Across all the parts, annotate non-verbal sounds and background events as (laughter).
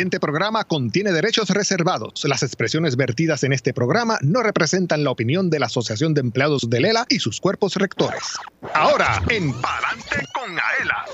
siguiente programa contiene derechos reservados. Las expresiones vertidas en este programa no representan la opinión de la Asociación de Empleados de Lela y sus cuerpos rectores. Ahora, en Palante con Aela.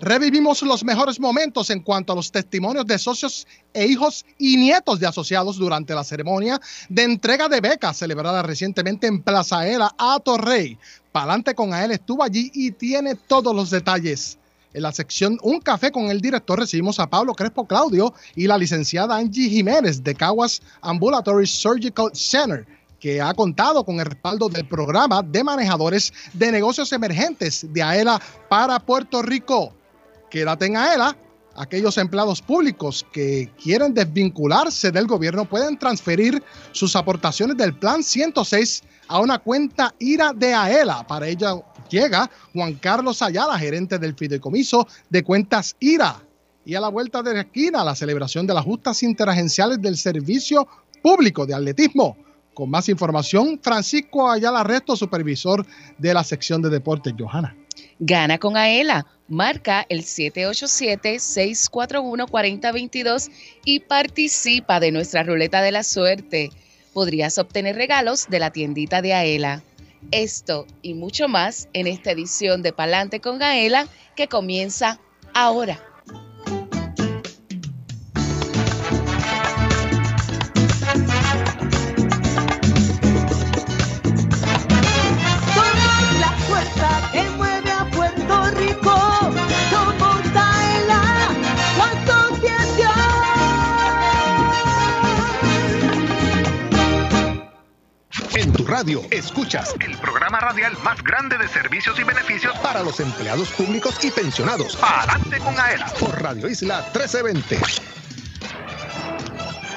Revivimos los mejores momentos en cuanto a los testimonios de socios e hijos y nietos de asociados durante la ceremonia de entrega de becas celebrada recientemente en Plaza Aela a Torrey. Palante con Aela estuvo allí y tiene todos los detalles. En la sección Un Café con el director recibimos a Pablo Crespo Claudio y la licenciada Angie Jiménez de Caguas Ambulatory Surgical Center, que ha contado con el respaldo del programa de manejadores de negocios emergentes de AELA para Puerto Rico. Quédate en AELA. Aquellos empleados públicos que quieren desvincularse del gobierno pueden transferir sus aportaciones del Plan 106 a una cuenta IRA de AELA. Para ello llega Juan Carlos Ayala, gerente del fideicomiso de cuentas IRA. Y a la vuelta de la esquina, la celebración de las justas interagenciales del Servicio Público de Atletismo. Con más información, Francisco Ayala Resto, supervisor de la sección de deportes. Johanna. Gana con AELA. Marca el 787-641-4022 y participa de nuestra ruleta de la suerte. Podrías obtener regalos de la tiendita de AELA. Esto y mucho más en esta edición de Palante con AELA que comienza ahora. Radio escuchas el programa radial más grande de servicios y beneficios para los empleados públicos y pensionados. Adelante con AELA por Radio Isla 1320.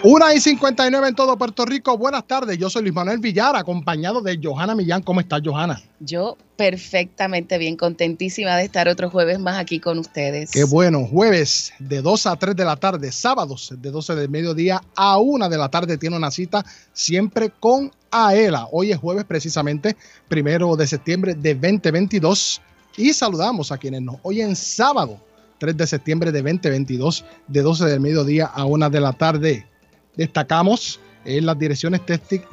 Una y 59 en todo Puerto Rico. Buenas tardes. Yo soy Luis Manuel Villar, acompañado de Johanna Millán. ¿Cómo estás, Johanna? Yo perfectamente bien, contentísima de estar otro jueves más aquí con ustedes. Qué bueno. Jueves de 2 a 3 de la tarde, sábados de 12 del mediodía a 1 de la tarde tiene una cita siempre con AELA. Hoy es jueves precisamente, primero de septiembre de 2022. Y saludamos a quienes nos oyen sábado, 3 de septiembre de 2022, de 12 del mediodía a 1 de la tarde. Destacamos en las direcciones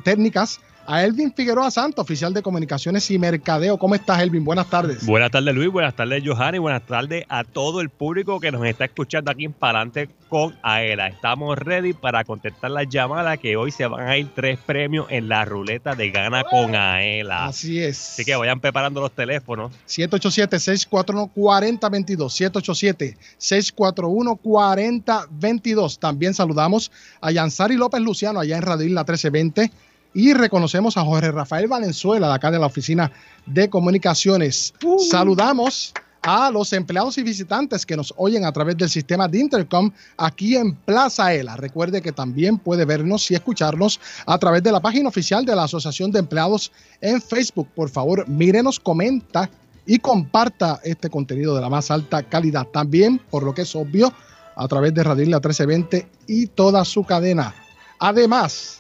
técnicas a Elvin Figueroa Santos, oficial de comunicaciones y mercadeo. ¿Cómo estás, Elvin? Buenas tardes. Buenas tardes, Luis. Buenas tardes, Johanny. Y buenas tardes a todo el público que nos está escuchando aquí en Palante con Aela. Estamos ready para contestar las llamadas que hoy se van a ir tres premios en la ruleta de Gana con Aela. Así es. Así que vayan preparando los teléfonos. 787-641-4022. 787-641-4022. También saludamos a Yansari López Luciano allá en Radio Isla 1320 y reconocemos a Jorge Rafael Valenzuela, de acá de la Oficina de Comunicaciones. Uh. Saludamos a los empleados y visitantes que nos oyen a través del sistema de Intercom aquí en Plaza ELA. Recuerde que también puede vernos y escucharnos a través de la página oficial de la Asociación de Empleados en Facebook. Por favor, mírenos, comenta y comparta este contenido de la más alta calidad. También, por lo que es obvio, a través de Radio Isla 1320 y toda su cadena. Además,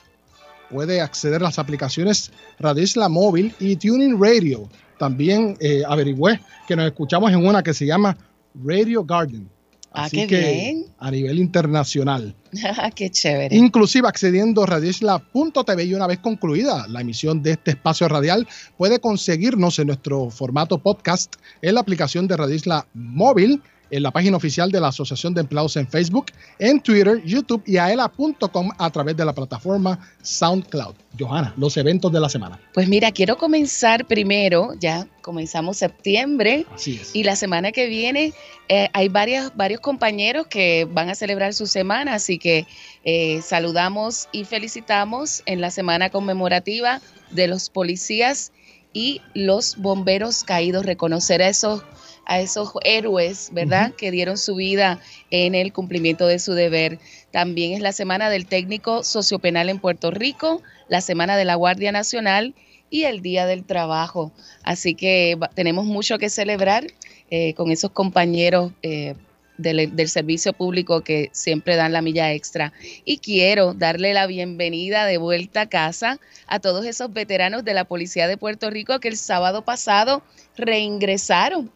puede acceder a las aplicaciones Radio Isla Móvil y Tuning Radio. También eh, averigüé que nos escuchamos en una que se llama Radio Garden. Ah, Así que a nivel internacional. (laughs) Ah, qué chévere. Inclusive accediendo a radioisla.tv y una vez concluida la emisión de este espacio radial, puede conseguirnos en nuestro formato podcast en la aplicación de Radio Isla Móvil en la página oficial de la Asociación de Empleados en Facebook, en Twitter, YouTube y aela.com a través de la plataforma SoundCloud. Johanna, los eventos de la semana. Pues mira, quiero comenzar primero, ya comenzamos septiembre. Así es. Y la semana que viene eh, hay varios, varios compañeros que van a celebrar su semana, así que eh, saludamos y felicitamos en la semana conmemorativa de los policías y los bomberos caídos, reconocer a esos a esos héroes, ¿verdad? Que dieron su vida en el cumplimiento de su deber. También es la semana del técnico sociopenal en Puerto Rico, la semana de la Guardia Nacional y el Día del Trabajo. Así que tenemos mucho que celebrar eh, con esos compañeros eh, del, del, servicio público que siempre dan la milla extra. Y quiero darle la bienvenida de vuelta a casa a todos esos veteranos de la Policía de Puerto Rico que el sábado pasado reingresaron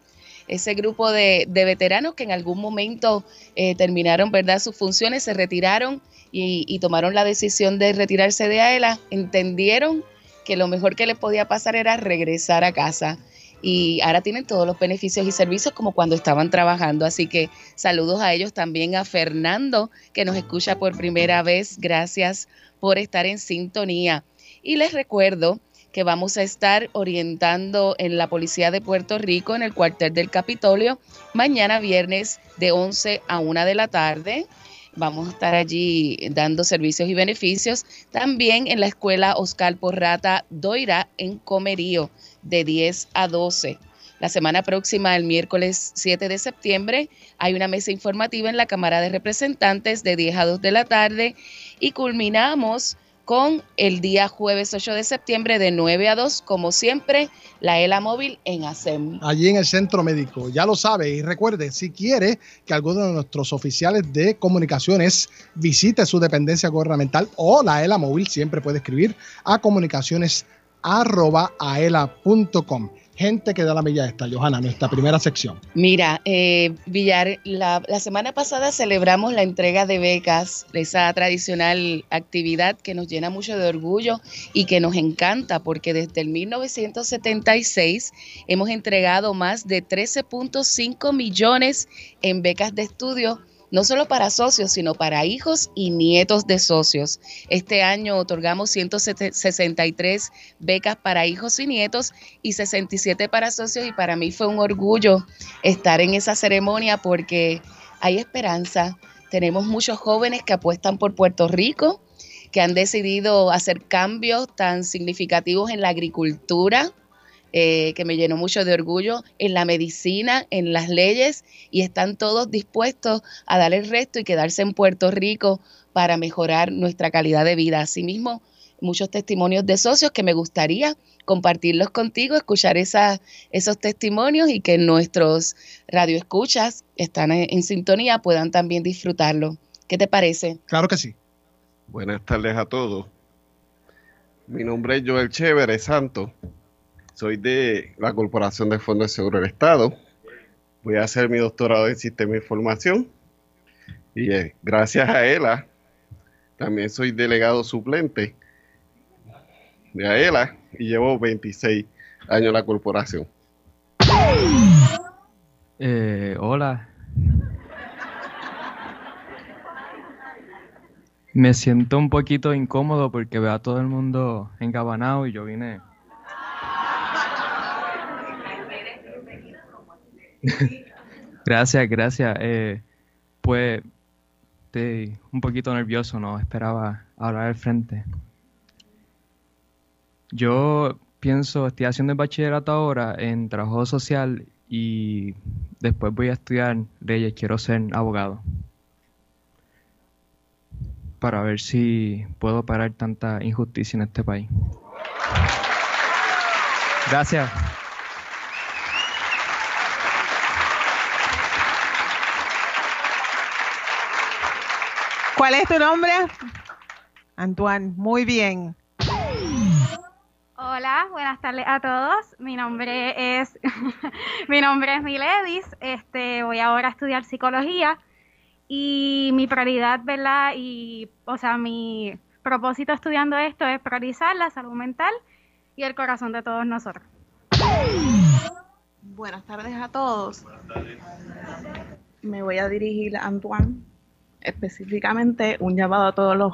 ese grupo de, veteranos que en algún momento eh, terminaron, ¿verdad?, sus funciones, se retiraron y, y, tomaron la decisión de retirarse de AELA, entendieron que lo mejor que les podía pasar era regresar a casa y ahora tienen todos los beneficios y servicios como cuando estaban trabajando. Así que saludos a ellos también, a Fernando, que nos escucha por primera vez. Gracias por estar en sintonía. Y les recuerdo que vamos a estar orientando en la Policía de Puerto Rico, en el cuartel del Capitolio, mañana viernes de 11 a 1 de la tarde. Vamos a estar allí dando servicios y beneficios. También en la escuela Oscar Porrata Doira en Comerío de 10 a 12. La semana próxima, el miércoles 7 de septiembre, hay una mesa informativa en la Cámara de Representantes de 10 a 2 de la tarde y culminamos con el día jueves 8 de septiembre de 9 a 2, como siempre, la ELA móvil en ASEM. Allí en el centro médico, ya lo sabe. Y recuerde, si quiere que alguno de nuestros oficiales de comunicaciones visite su dependencia gubernamental o la ELA móvil, siempre puede escribir a comunicaciones.aela.com gente que da la milla esta, Johanna, nuestra primera sección. Mira, eh, Villar, la, la, semana pasada celebramos la entrega de becas, esa tradicional actividad que nos llena mucho de orgullo y que nos encanta porque desde el 1976 hemos entregado más de 13.5 millones en becas de estudio no solo para socios, sino para hijos y nietos de socios. Este año otorgamos 163 becas para hijos y nietos y 67 para socios y para mí fue un orgullo estar en esa ceremonia porque hay esperanza. Tenemos muchos jóvenes que apuestan por Puerto Rico, que han decidido hacer cambios tan significativos en la agricultura, eh, que me llenó mucho de orgullo, en la medicina, en las leyes, y están todos dispuestos a dar el resto y quedarse en Puerto Rico para mejorar nuestra calidad de vida. Asimismo, muchos testimonios de socios que me gustaría compartirlos contigo, escuchar esa, esos testimonios y que nuestros radioescuchas están en, en sintonía puedan también disfrutarlo. ¿Qué te parece? Claro que sí. Buenas tardes a todos. Mi nombre es Joel Chévere Santo soy de la Corporación de Fondos de Seguro del Estado. Voy a hacer mi doctorado en Sistema de Información. Y eh, gracias a ELA, también soy delegado suplente de AELA y llevo 26 años en la corporación. Eh, hola. Me siento un poquito incómodo porque veo a todo el mundo engabanado y yo vine (laughs) gracias, gracias. Eh, pues estoy un poquito nervioso, no esperaba hablar al frente. Yo pienso, estoy haciendo el bachillerato ahora en trabajo social y después voy a estudiar leyes, quiero ser abogado. Para ver si puedo parar tanta injusticia en este país. Gracias. ¿Cuál es tu nombre? Antoine, muy bien. Hola, buenas tardes a todos. Mi nombre es (laughs) mi nombre es Miledis. Este, voy ahora a estudiar psicología y mi prioridad, ¿verdad? Y o sea, mi propósito estudiando esto es priorizar la salud mental y el corazón de todos nosotros. Buenas tardes a todos. Me voy a dirigir a Antoine específicamente un llamado a todos los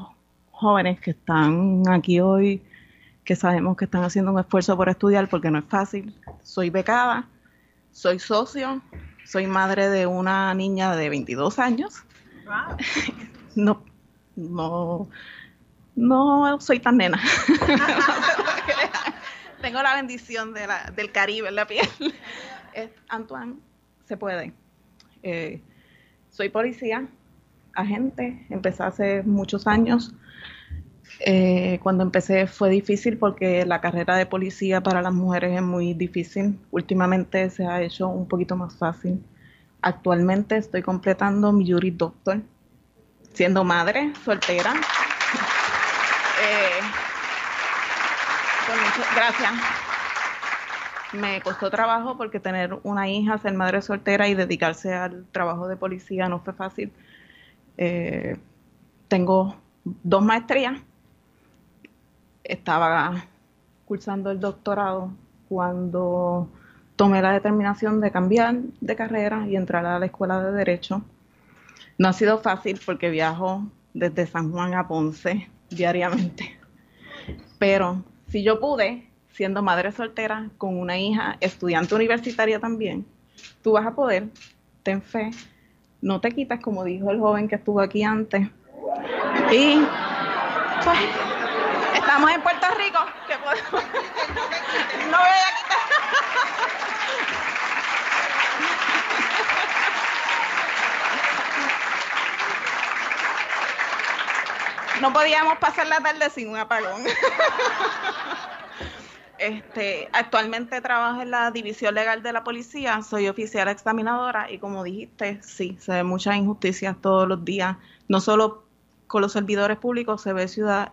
jóvenes que están aquí hoy, que sabemos que están haciendo un esfuerzo por estudiar porque no es fácil. Soy becada, soy socio, soy madre de una niña de 22 años. no, no, no soy tan nena. (laughs) Tengo la bendición de la, del Caribe en la piel. Antoine, se puede. Eh, soy policía, agente, empecé hace muchos años. Eh, cuando empecé fue difícil porque la carrera de policía para las mujeres es muy difícil. Últimamente se ha hecho un poquito más fácil. Actualmente estoy completando mi jury doctor, siendo madre, soltera. Eh, gracias. Me costó trabajo porque tener una hija, ser madre soltera y dedicarse al trabajo de policía no fue fácil. Eh, tengo dos maestrías. Estaba cursando el doctorado cuando tomé la determinación de cambiar de carrera y entrar a la escuela de Derecho. No ha sido fácil porque viajo desde San Juan a Ponce diariamente. Pero si yo pude, siendo madre soltera, con una hija, estudiante universitaria también, tú vas a poder, ten fe, no te quitas, como dijo el joven que estuvo aquí antes. Y pues, estamos en Puerto Rico, que podemos... (laughs) no voy a quitar. no podíamos pasar la tarde sin un apagón. (laughs) Este, actualmente trabajo en la división legal de la policía, soy oficial examinadora y como dijiste, sí, se ve muchas injusticias todos los días, no solo con los servidores públicos, se ve ciudad,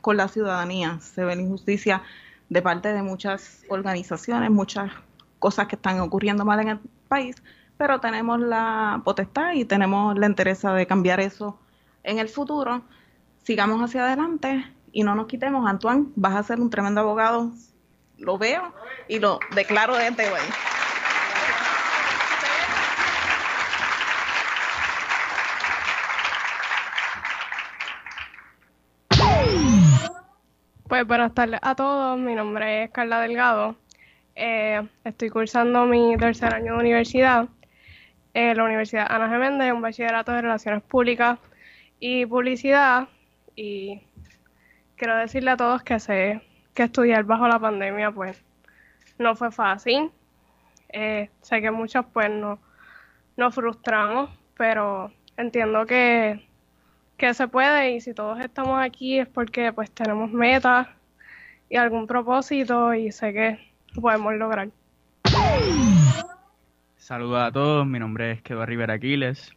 con la ciudadanía, se ve la injusticia de parte de muchas organizaciones, muchas cosas que están ocurriendo mal en el país, pero tenemos la potestad y tenemos la interés de cambiar eso en el futuro. Sigamos hacia adelante y no nos quitemos. Antoine, vas a ser un tremendo abogado lo veo y lo declaro desde hoy. Pues buenas tardes a todos, mi nombre es Carla Delgado. Eh, estoy cursando mi tercer año de universidad en la Universidad Ana Geméndez, un bachillerato de Relaciones Públicas y Publicidad. Y quiero decirle a todos que sé que estudiar bajo la pandemia pues no fue fácil. Eh, sé que muchos pues no, nos frustramos, pero entiendo que, que se puede y si todos estamos aquí es porque pues tenemos metas y algún propósito y sé que lo podemos lograr. Saludos a todos, mi nombre es Kedo Rivera Aquiles,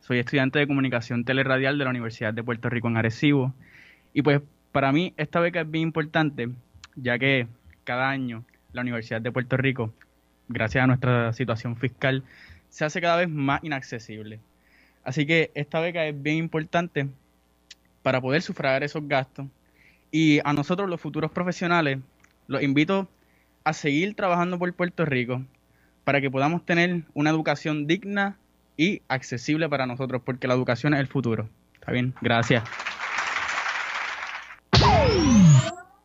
soy estudiante de comunicación teleradial de la Universidad de Puerto Rico en Arecibo y pues para mí esta beca es bien importante, ya que cada año la Universidad de Puerto Rico, gracias a nuestra situación fiscal, se hace cada vez más inaccesible. Así que esta beca es bien importante para poder sufragar esos gastos. Y a nosotros los futuros profesionales los invito a seguir trabajando por Puerto Rico para que podamos tener una educación digna y accesible para nosotros, porque la educación es el futuro. ¿Está bien? Gracias.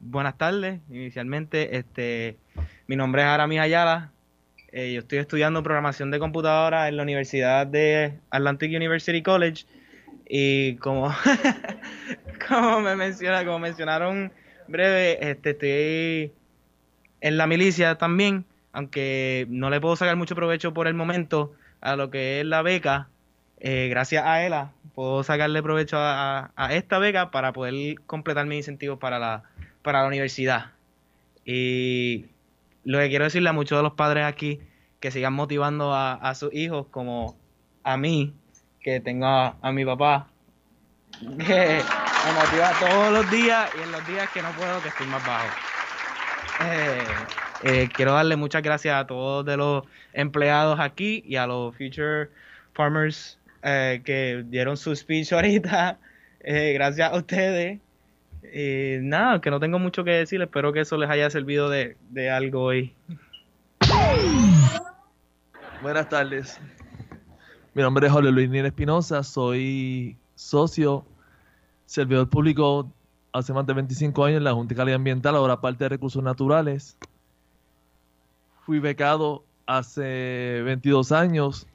Buenas tardes. Inicialmente, este, mi nombre es Aramis Ayala. Eh, yo estoy estudiando programación de computadora en la Universidad de Atlantic University College. Y como, (laughs) como me menciona, como mencionaron breve, este, estoy en la milicia también, aunque no le puedo sacar mucho provecho por el momento a lo que es la beca. Eh, gracias a ELA puedo sacarle provecho a, a, esta beca para poder completar mis incentivos para la, para la universidad. Y lo que quiero decirle a muchos de los padres aquí que sigan motivando a, sus hijos como a mí, que tengo a, mi papá, que me motiva todos los días y en los días que no puedo, que estoy más bajo. Eh, eh, quiero darle muchas gracias a todos de los empleados aquí y a los Future Farmers eh, que dieron su speech ahorita. (laughs) gracias a ustedes. Y nada, que no tengo mucho que decir, espero que eso les haya servido de, algo hoy. Buenas tardes. Mi nombre es Jorge Luis Niel Espinosa, soy socio, servidor público hace más de 25 años en la Junta de Calidad Ambiental, ahora parte de Recursos Naturales. Fui becado hace 22 años.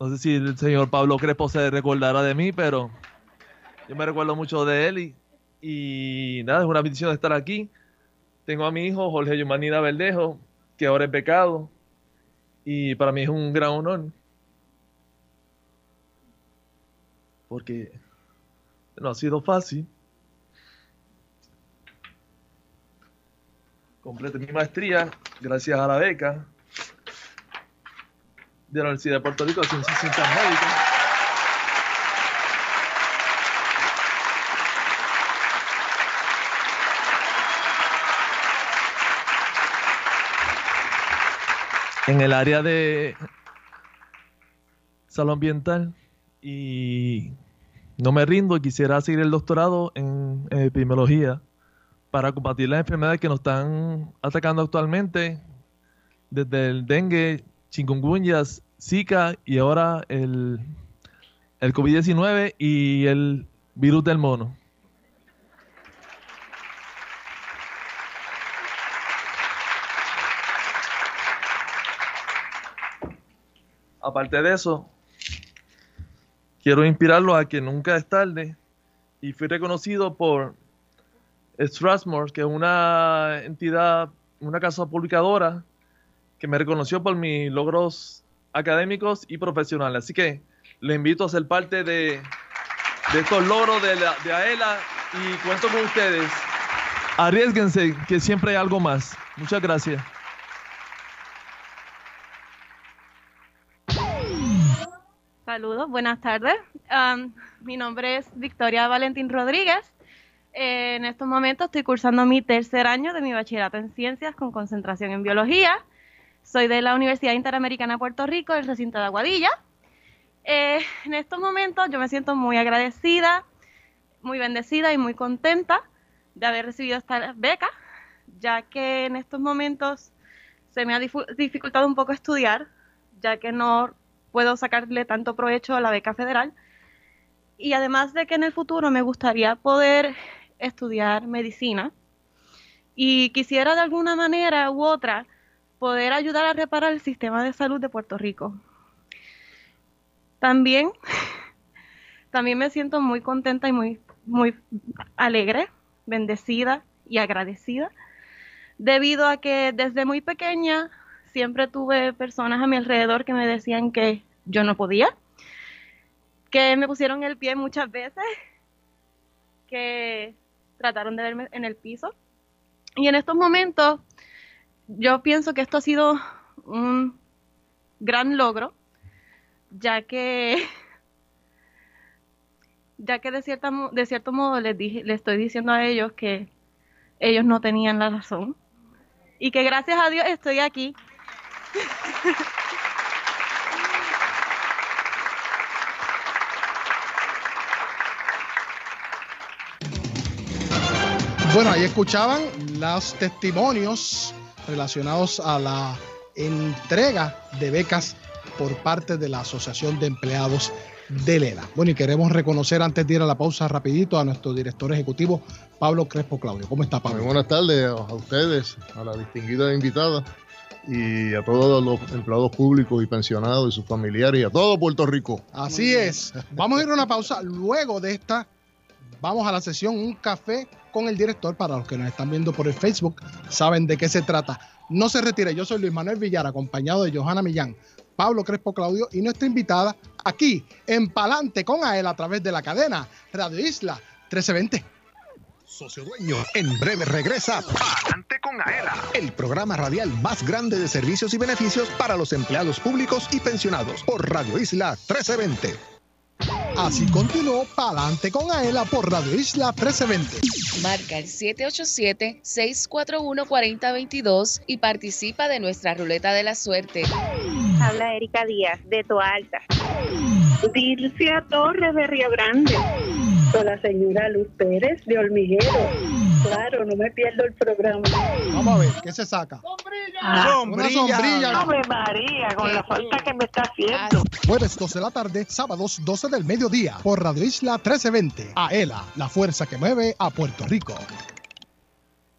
No sé si el señor Pablo Crespo se recordará de mí, pero yo me recuerdo mucho de él y y nada, es una bendición estar aquí. Tengo a mi hijo Jorge Yumanida Verdejo, que ahora es becado. Y para mí es un gran honor. Porque no ha sido fácil. Completé mi maestría gracias a la beca de la Universidad de Puerto Rico de Ciencias Médicas. En el área de salud ambiental y no me rindo, quisiera seguir el doctorado en, epidemiología para combatir las enfermedades que nos están atacando actualmente, desde el dengue, chikungunya, Zika y ahora el, el COVID-19 y el virus del mono. Aparte de eso, quiero inspirarlos a que nunca es tarde y fui reconocido por Strathmore, que es una entidad, una casa publicadora que me reconoció por mis logros académicos y profesionales. Así que le invito a ser parte de, de estos logros de, la, de AELA y cuento con ustedes. Arriesguense, que siempre hay algo más. Muchas gracias. Saludos, buenas tardes. Um, mi nombre es Victoria Valentín Rodríguez. Eh, en estos momentos estoy cursando mi tercer año de mi bachillerato en ciencias con concentración en biología. Soy de la Universidad Interamericana de Puerto Rico, del recinto de Aguadilla. Eh, en estos momentos yo me siento muy agradecida, muy bendecida y muy contenta de haber recibido esta beca, ya que en estos momentos se me ha dificultado un poco estudiar, ya que no puedo sacarle tanto provecho a la beca federal. Y además de que en el futuro me gustaría poder estudiar medicina y quisiera de alguna manera u otra poder ayudar a reparar el sistema de salud de Puerto Rico. También, (laughs) también me siento muy contenta y muy, muy alegre, bendecida y agradecida, debido a que desde muy pequeña siempre tuve personas a mi alrededor que me decían que yo no podía, que me pusieron el pie muchas veces, que trataron de verme en el piso. Y en estos momentos, yo pienso que esto ha sido un gran logro, ya que, (laughs) ya que de, cierta, de cierto modo les, dije, les estoy diciendo a ellos que ellos no tenían la razón y que gracias a Dios estoy aquí. (laughs) Bueno, ahí escuchaban los testimonios relacionados a la entrega de becas por parte de la Asociación de Empleados de LELA. Bueno, y queremos reconocer antes de ir a la pausa rapidito a nuestro director ejecutivo, Pablo Crespo Claudio. ¿Cómo está, Pablo? Muy buenas tardes a ustedes, a la distinguida invitada y a todos los empleados públicos y pensionados y sus familiares y a todo Puerto Rico. Así es. (laughs) Vamos a ir a una pausa. Luego de esta, vamos a la sesión Un Café con el director. Para los que nos están viendo por el Facebook, saben de qué se trata. No se retire. Yo soy Luis Manuel Villar, acompañado de Johanna Millán, Pablo Crespo Claudio y nuestra invitada aquí en Palante con AEL a través de la cadena Radio Isla 1320. Socio Dueño, en breve regresa Palante con Aela, el programa radial más grande de servicios y beneficios para los empleados públicos y pensionados por Radio Isla 1320. Así continuó Palante con Aela por Radio Isla 1320. Marca el 787-641-4022 y participa de nuestra ruleta de la suerte. Habla Erika Díaz, de Toalta. Dircia Torres de Río Grande. Con la señora Luz Pérez de Hormiguero. Claro, no me pierdo el programa. Vamos a ver, ¿qué se saca? Ah, Una sombrilla. Ave María, con la falta que me está haciendo. Jueves 12 de la tarde, sábados 12 del mediodía, por Radio Isla 1320. AELA, la fuerza que mueve a Puerto Rico.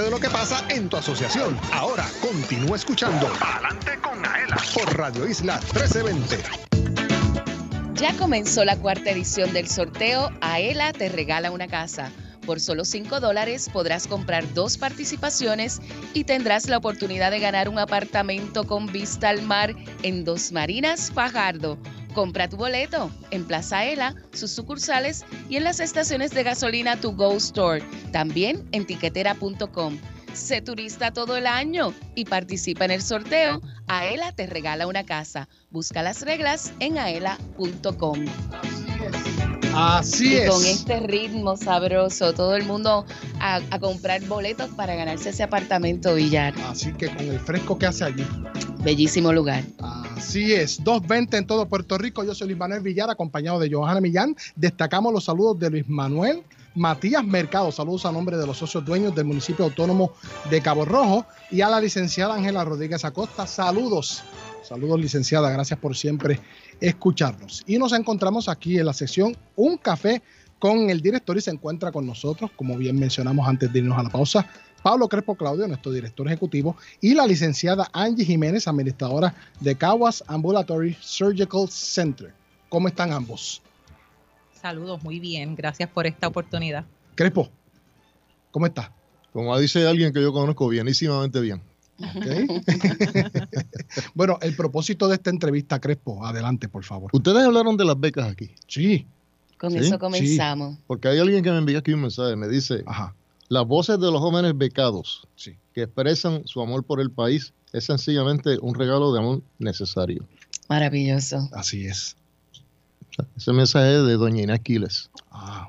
De lo que pasa en tu asociación. Ahora continúa escuchando Adelante con Aela por Radio Isla 1320. Ya comenzó la cuarta edición del sorteo Aela te regala una casa. Por solo 5 dólares podrás comprar dos participaciones y tendrás la oportunidad de ganar un apartamento con vista al mar en Dos Marinas, Fajardo. Compra tu boleto en Plaza Aela, sus sucursales y en las estaciones de gasolina To Go Store. También en tiquetera.com. Sé turista todo el año y participa en el sorteo. Aela te regala una casa. Busca las reglas en aela.com. Así y es. con este ritmo sabroso, todo el mundo a, a comprar boletos para ganarse ese apartamento Villar. Así que con el fresco que hace allí. Bellísimo lugar. Así es, 2.20 en todo Puerto Rico. Yo soy Luis Manuel Villar, acompañado de Johanna Millán. Destacamos los saludos de Luis Manuel Matías Mercado. Saludos a nombre de los socios dueños del municipio autónomo de Cabo Rojo y a la licenciada Ángela Rodríguez Acosta. Saludos. Saludos, licenciada. Gracias por siempre escucharnos. Y nos encontramos aquí en la sección Un Café con el director y se encuentra con nosotros, como bien mencionamos antes de irnos a la pausa, Pablo Crespo Claudio, nuestro director ejecutivo, y la licenciada Angie Jiménez, administradora de Caguas Ambulatory Surgical Center. ¿Cómo están ambos? Saludos, muy bien. Gracias por esta oportunidad. Crespo, ¿cómo está? Como dice alguien que yo conozco bienísimamente bien. (laughs) bueno, el propósito de esta entrevista, Crespo, adelante, por favor. Ustedes hablaron de las becas aquí. Sí. Con ¿Sí? eso comenzamos. Porque hay alguien que me envía aquí un mensaje, me dice, las voces de los jóvenes becados que expresan su amor por el país es sencillamente un regalo de amor necesario. Maravilloso. Así es. Ese mensaje es de doña Inés Quiles.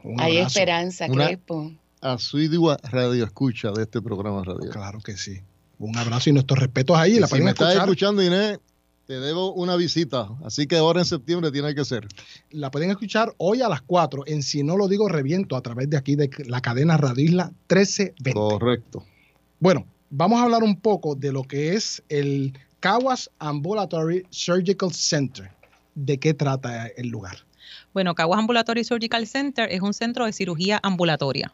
un Hay abrazo. esperanza, Una- Crespo. Asidua radio escucha de este programa radial. Claro que sí. Un abrazo y nuestros respetos ahí. Y la si pueden me estás escuchar. escuchando, Inés, te debo una visita. Así que ahora en septiembre tiene que ser. La pueden escuchar hoy a las 4 en Si No Lo Digo Reviento a través de aquí de la cadena Radio Isla 1320. Correcto. Bueno, vamos a hablar un poco de lo que es el Caguas Ambulatory Surgical Center. ¿De qué trata el lugar? Bueno, Caguas Ambulatory Surgical Center es un centro de cirugía ambulatoria.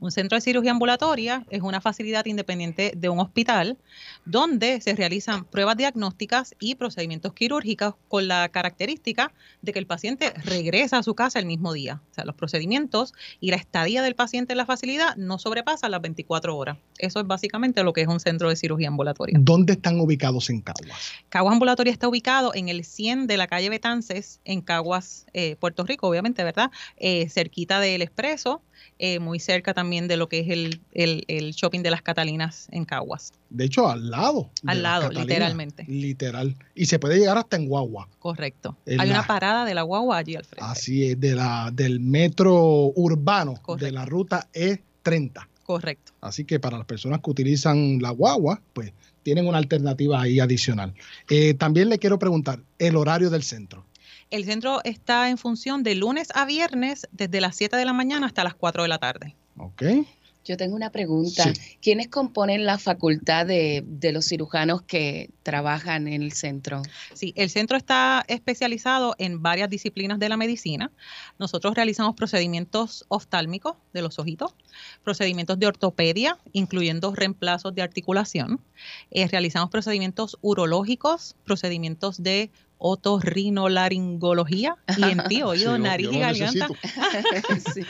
Un centro de cirugía ambulatoria es una facilidad independiente de un hospital donde se realizan pruebas diagnósticas y procedimientos quirúrgicos con la característica de que el paciente regresa a su casa el mismo día. O sea, los procedimientos y la estadía del paciente en la facilidad no sobrepasan las 24 horas. Eso es básicamente lo que es un centro de cirugía ambulatoria. ¿Dónde están ubicados en Caguas? Caguas Ambulatoria está ubicado en el 100 de la calle Betances, en Caguas, eh, Puerto Rico, obviamente, ¿verdad? Eh, cerquita del Expreso, eh, muy cerca también de lo que es el, el- el shopping de las Catalinas en Caguas. De hecho, al lado. Al lado, literalmente. Literal. Y se puede llegar hasta en Guagua. Correcto. En Hay la- una parada de la guagua allí al frente. Así es, de la, del metro urbano de la ruta E30. Correcto. Así que para las personas que utilizan la guagua, pues tienen una alternativa ahí adicional. Eh, también le quiero preguntar, el horario del centro. El centro está en función de lunes a viernes desde las 7 de la mañana hasta las 4 de la tarde. Ok. Yo tengo una pregunta. ¿Quiénes componen la facultad de, de los cirujanos que trabajan en el centro? Sí, el centro está especializado en varias disciplinas de la medicina. Nosotros realizamos procedimientos oftálmicos de los ojitos, procedimientos de ortopedia, incluyendo reemplazos de articulación. Eh, realizamos procedimientos urológicos, procedimientos de otorrinolaringología, ENT, (laughs) oído, Sí, nariz y garganta. (laughs) Sí.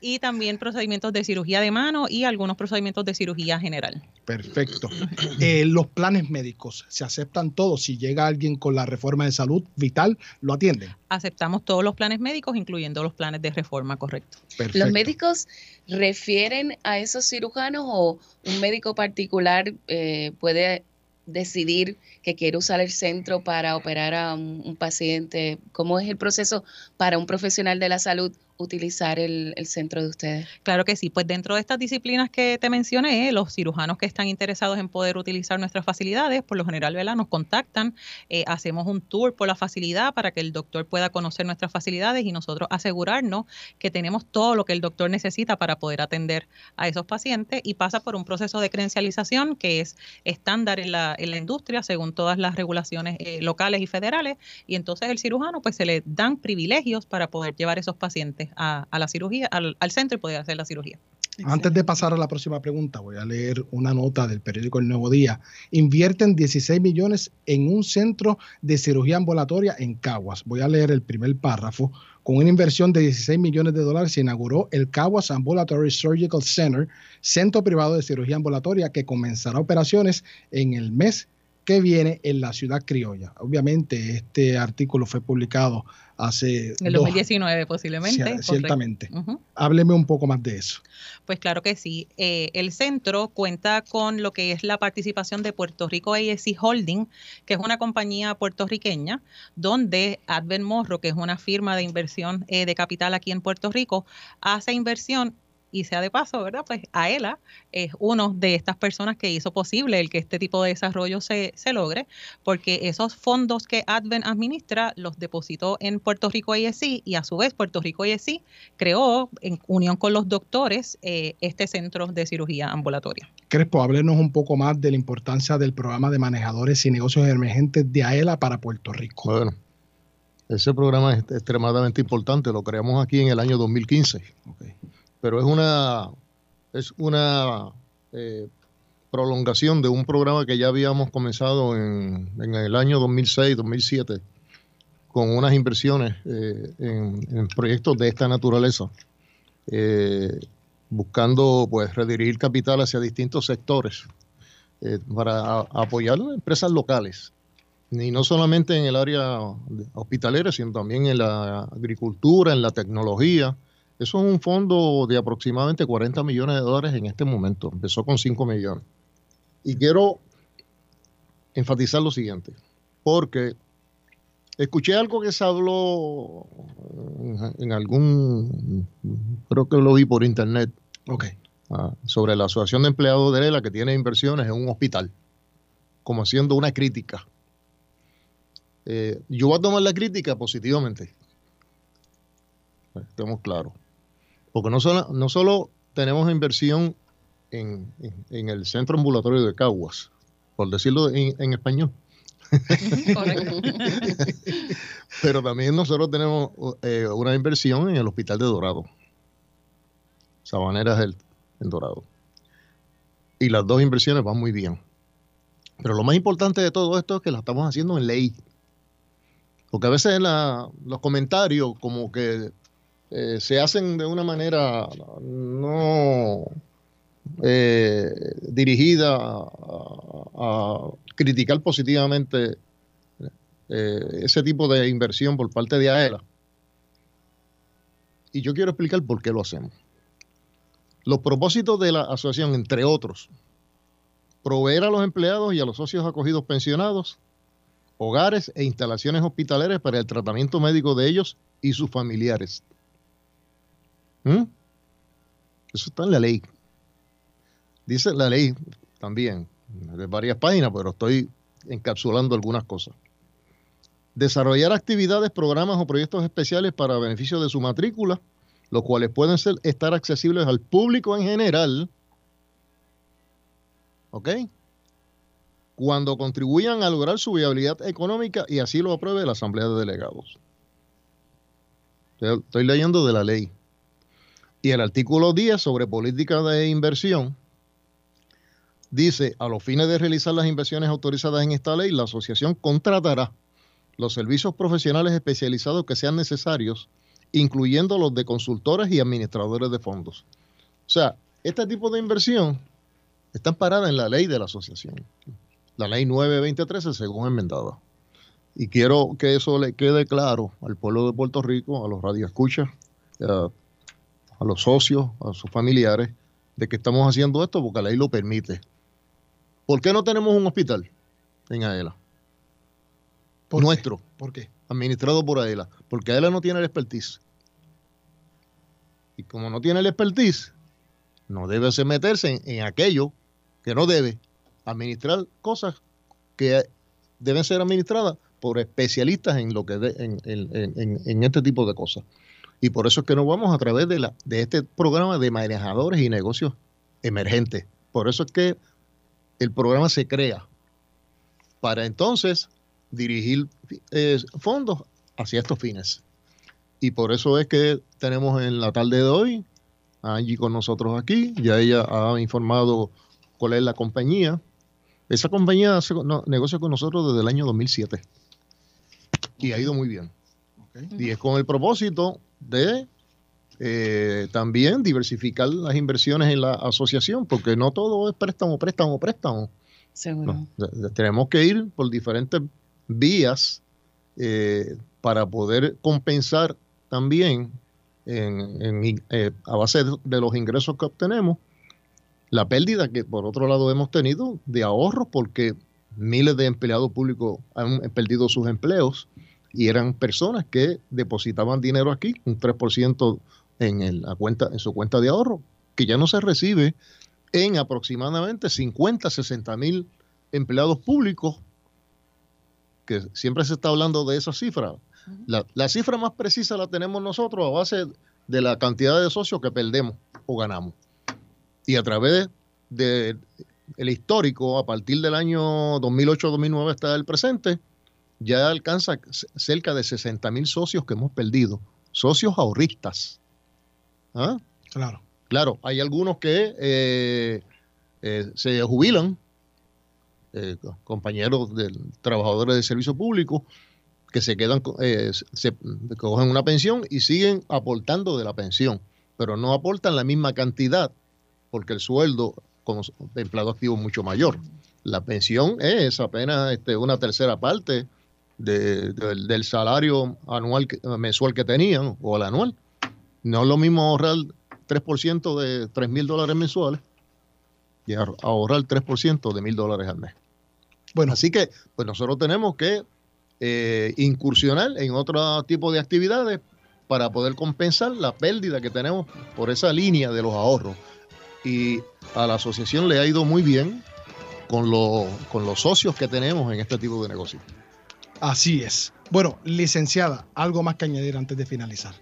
Y también procedimientos de cirugía de mano y algunos procedimientos de cirugía general. Perfecto. (clears throat) Eh, los planes médicos, ¿se aceptan todos? Si llega alguien con la reforma de salud vital, ¿lo atienden? Aceptamos todos los planes médicos, incluyendo los planes de reforma, correcto. ¿Los médicos refieren a esos cirujanos o un médico particular eh, puede decidir que quiere usar el centro para operar a un, un paciente? ¿Cómo es el proceso para un profesional de la salud utilizar el, el centro de ustedes? Claro que sí, pues dentro de estas disciplinas que te mencioné, los cirujanos que están interesados en poder utilizar nuestras facilidades, por lo general, ¿verdad? Nos contactan, eh, hacemos un tour por la facilidad para que el doctor pueda conocer nuestras facilidades y nosotros asegurarnos que tenemos todo lo que el doctor necesita para poder atender a esos pacientes y pasa por un proceso de credencialización que es estándar en la, en la industria según todas las regulaciones eh, locales y federales y entonces el cirujano pues se le dan privilegios para poder llevar esos pacientes a, a la cirugía, al, al centro y poder hacer la cirugía. Antes de pasar a la próxima pregunta, voy a leer una nota del periódico El Nuevo Día. Invierten 16 millones en un centro de cirugía ambulatoria en Caguas. Voy a leer el primer párrafo. Con una inversión de 16 millones de dólares se inauguró el Caguas Ambulatory Surgical Center, centro privado de cirugía ambulatoria que comenzará operaciones en el mes que viene en la ciudad criolla. Obviamente este artículo fue publicado hace En el dos- 2019 posiblemente. Cier- correcto. ciertamente. Hábleme un poco más de eso. Pues claro que sí. Eh, el centro cuenta con lo que es la participación de Puerto Rico ASC Holding, que es una compañía puertorriqueña, donde Advent Morro, que es una firma de inversión eh, de capital aquí en Puerto Rico, hace inversión y sea de paso, ¿verdad? Pues AELA es uno de estas personas que hizo posible el que este tipo de desarrollo se, se logre, porque esos fondos que Advent administra los depositó en Puerto Rico ASC y a su vez Puerto Rico ASC creó en unión con los doctores eh, este centro de cirugía ambulatoria. Crespo, háblenos un poco más de la importancia del programa de manejadores y negocios emergentes de AELA para Puerto Rico. Bueno, ese programa es extremadamente importante, lo creamos aquí en el año 2015. Pero es una, es una eh, prolongación de un programa que ya habíamos comenzado en, en el año 2006-2007 con unas inversiones eh, en, proyectos de esta naturaleza, eh, buscando pues redirigir capital hacia distintos sectores para apoyar a empresas locales y no solamente en el área hospitalera, sino también en la agricultura, en la tecnología. Eso es un fondo de aproximadamente 40 millones de dólares en este momento. Empezó con 5 millones. Y quiero enfatizar lo siguiente, porque escuché algo que se habló en, algún, creo que lo vi por internet, ah, sobre la Asociación de Empleados de ELA que tiene inversiones en un hospital, como haciendo una crítica. Eh, yo voy a tomar la crítica positivamente. Estemos claros. Porque no solo, no solo tenemos inversión en, en- en el centro ambulatorio de Caguas, por decirlo en, en español, (laughs) (laughs) pero también nosotros tenemos eh, una inversión en el hospital de Dorado, Sabaneras del en Dorado. Y las dos inversiones van muy bien. Pero lo más importante de todo esto es que la estamos haciendo en ley. Porque a veces la- los comentarios como que eh, se hacen de una manera no eh, dirigida a, criticar positivamente eh, ese tipo de inversión por parte de AELA. Y yo quiero explicar por qué lo hacemos. Los propósitos de la asociación, entre otros, proveer a los empleados y a los socios acogidos pensionados hogares e instalaciones hospitalarias para el tratamiento médico de ellos y sus familiares. ¿Mm? Eso está en la ley. Dice la ley también, de varias páginas, pero estoy encapsulando algunas cosas. Desarrollar actividades, programas o proyectos especiales para beneficio de su matrícula, los cuales pueden ser, estar accesibles al público en general. ¿Ok? Cuando contribuyan a lograr su viabilidad económica y así lo apruebe la Asamblea de Delegados. Estoy- Estoy leyendo de la ley. Y el artículo 10 sobre política de inversión dice, a los fines de realizar las inversiones autorizadas en esta ley, la asociación contratará los servicios profesionales especializados que sean necesarios, incluyendo los de consultores y administradores de fondos. O sea, este tipo de inversión está amparada en la ley de la asociación, la ley 92013 según enmendada. Y quiero que eso le quede claro al pueblo de Puerto Rico, a los radioescuchas, a, a los socios, a sus familiares, de que estamos haciendo esto porque la ley lo permite. ¿Por qué no tenemos un hospital en AELA? Nuestro. ¿Por qué? Administrado por AELA. Porque AELA no tiene el expertise. Y como no tiene el expertise, no debe se meterse en, en aquello que no debe. Administrar cosas que deben ser administradas por especialistas en lo que de- en, en- en- en este tipo de cosas. Y por eso es que nos vamos a través de, la, de este programa de manejadores y negocios emergentes. Por eso es que el programa se crea para entonces dirigir eh, fondos hacia estos fines. Y por eso es que tenemos en la tarde de hoy a Angie con nosotros aquí. Ya ella ha informado cuál es la compañía. Esa compañía hace, no, negocia con nosotros desde el año 2007 y ha ido muy bien. Y es con el propósito de eh, también diversificar las inversiones en la asociación, porque no todo es préstamo, préstamo, préstamo. Seguro. De- Tenemos que ir por diferentes vías eh, para poder compensar también en- en- eh, a base de, de los ingresos que obtenemos la pérdida que por otro lado hemos tenido de ahorros porque miles de empleados públicos han perdido sus empleos y eran personas que depositaban dinero aquí, un 3% en, el- la cuenta, en su cuenta de ahorro, que ya no se recibe en aproximadamente 50, 60 mil empleados públicos, que siempre se está hablando de esa cifra. La, la cifra más precisa la tenemos nosotros a base de la cantidad de socios que perdemos o ganamos. Y a través del el histórico, a partir del año 2008-2009 hasta el presente, ya alcanza cerca de 60 mil socios que hemos perdido. Socios ahorristas. ¿Ah? Claro. Claro, hay algunos que eh, eh, se jubilan, eh, co- compañeros de trabajadores de servicio público, que se quedan, se cogen una pensión y siguen aportando de la pensión, pero no aportan la misma cantidad, porque el sueldo como empleado activo es mucho mayor. La pensión es apenas este, una tercera parte de- del- del salario anual mensual que tenían o al anual. No es lo mismo ahorrar 3% de 3 mil dólares mensuales y ahor- ahorrar 3% de mil dólares al mes. Bueno. Así que pues nosotros tenemos que eh, incursionar en otro tipo de actividades para poder compensar la pérdida que tenemos por esa línea de los ahorros. Y a la asociación le ha ido muy bien con, los con los socios que tenemos en este tipo de negocios. Así es. Bueno, licenciada, algo más que añadir antes de finalizar.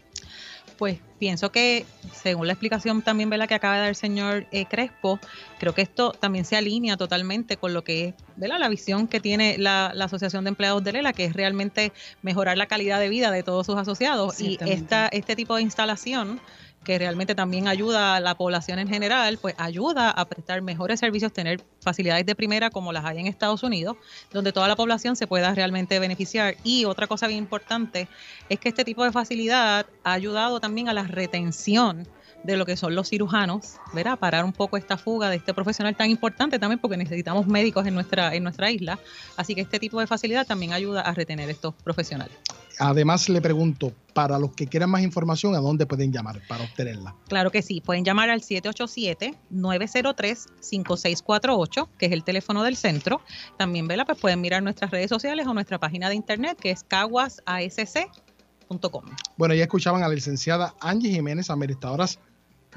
Pues pienso que, según la explicación también ¿verdad? que acaba de dar el señor eh, Crespo, creo que esto también se alinea totalmente con lo que es ¿verdad? la visión que tiene la, la Asociación de Empleados de Lela, que es realmente mejorar la calidad de vida de todos sus asociados. Y esta, este tipo de instalación que realmente también ayuda a la población en general, pues ayuda a prestar mejores servicios, tener facilidades de primera como las hay en Estados Unidos, donde toda la población se pueda realmente beneficiar. Y otra cosa bien importante es que este tipo de facilidad ha ayudado también a la retención de lo que son los cirujanos, ¿verdad? Parar un poco esta fuga de este profesional tan importante también porque necesitamos médicos en nuestra, en nuestra isla. Así que este tipo de facilidad también ayuda a retener estos profesionales. Además, le pregunto, para los que quieran más información, ¿a dónde pueden llamar para obtenerla? Claro que sí, pueden llamar al 787-903-5648, que es el teléfono del centro. También, ¿verdad? Pues pueden mirar nuestras redes sociales o nuestra página de internet, que es caguasasc.com. Bueno, ya escuchaban a la licenciada Angie Jiménez, administradora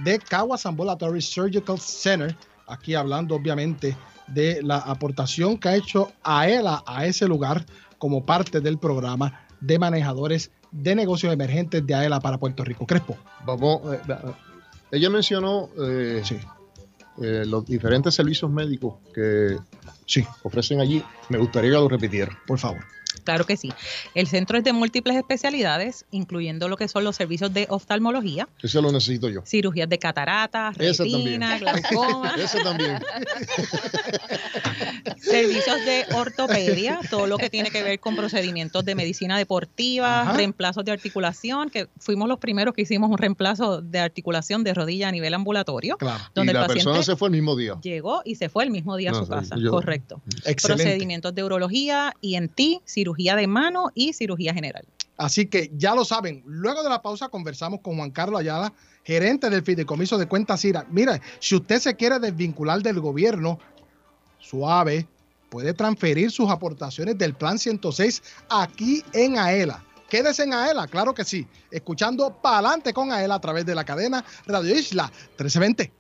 de Caguas Ambulatory Surgical Center, aquí hablando obviamente de la aportación que ha hecho a ella a ese lugar como parte del programa de manejadores de negocios emergentes de AELA para Puerto Rico. Crespo. Vamos, eh, eh, ella mencionó eh, eh, los diferentes servicios médicos que ofrecen allí. Me gustaría que lo repitiera. Por favor. Claro que sí. El centro es de múltiples especialidades, incluyendo lo que son los servicios de oftalmología, Eso lo necesito yo. cirugías de cataratas, retina, glaucoma, (laughs) Ese también. (laughs) servicios de ortopedia, todo lo que tiene que ver con procedimientos de medicina deportiva, Ajá. reemplazos de articulación, que fuimos los primeros que hicimos un reemplazo de articulación de rodilla a nivel ambulatorio, y donde la el persona paciente se fue el mismo día. llegó y se fue el mismo día a su casa. yo- Correcto. Excelente. Procedimientos de urología, INT, cirugía de mano y cirugía general. Así que ya lo saben. Luego de la pausa conversamos con Juan Carlos Ayala, gerente del Fideicomiso de Cuentas IRA. Mira, si usted se quiere desvincular del gobierno, suave, puede transferir sus aportaciones del Plan 106 aquí en AELA. Quédese en AELA, claro que sí. Escuchando Pa'lante con AELA a través de la cadena Radio Isla 1320.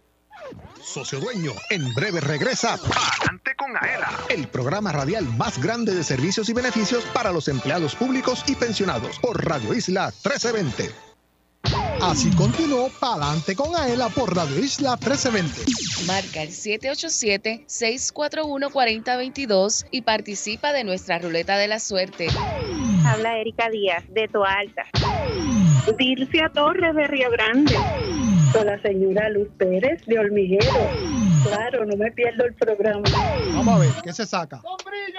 Socio Dueño, en breve regresa Adelante con Aela, el programa radial más grande de servicios y beneficios para los empleados públicos y pensionados por Radio Isla 1320. Así continuó Pa'lante con AELA por Radio Isla 1320. Marca el 787-641-4022 y participa de nuestra ruleta de la suerte. Habla Erika Díaz, de Toa Alta. Dircia Torres, de Río Grande. Con la señora Luz Pérez, de Hormiguero. Claro, no me pierdo el programa. Vamos a ver, ¿qué se saca?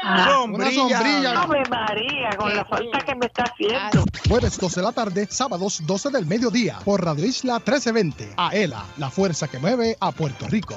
Ah, Una sombrilla. Ave María, con la falta que me está haciendo. Jueves 12 de la tarde, sábados 12 del mediodía, por Radio Isla 1320. AELA, la fuerza que mueve a Puerto Rico.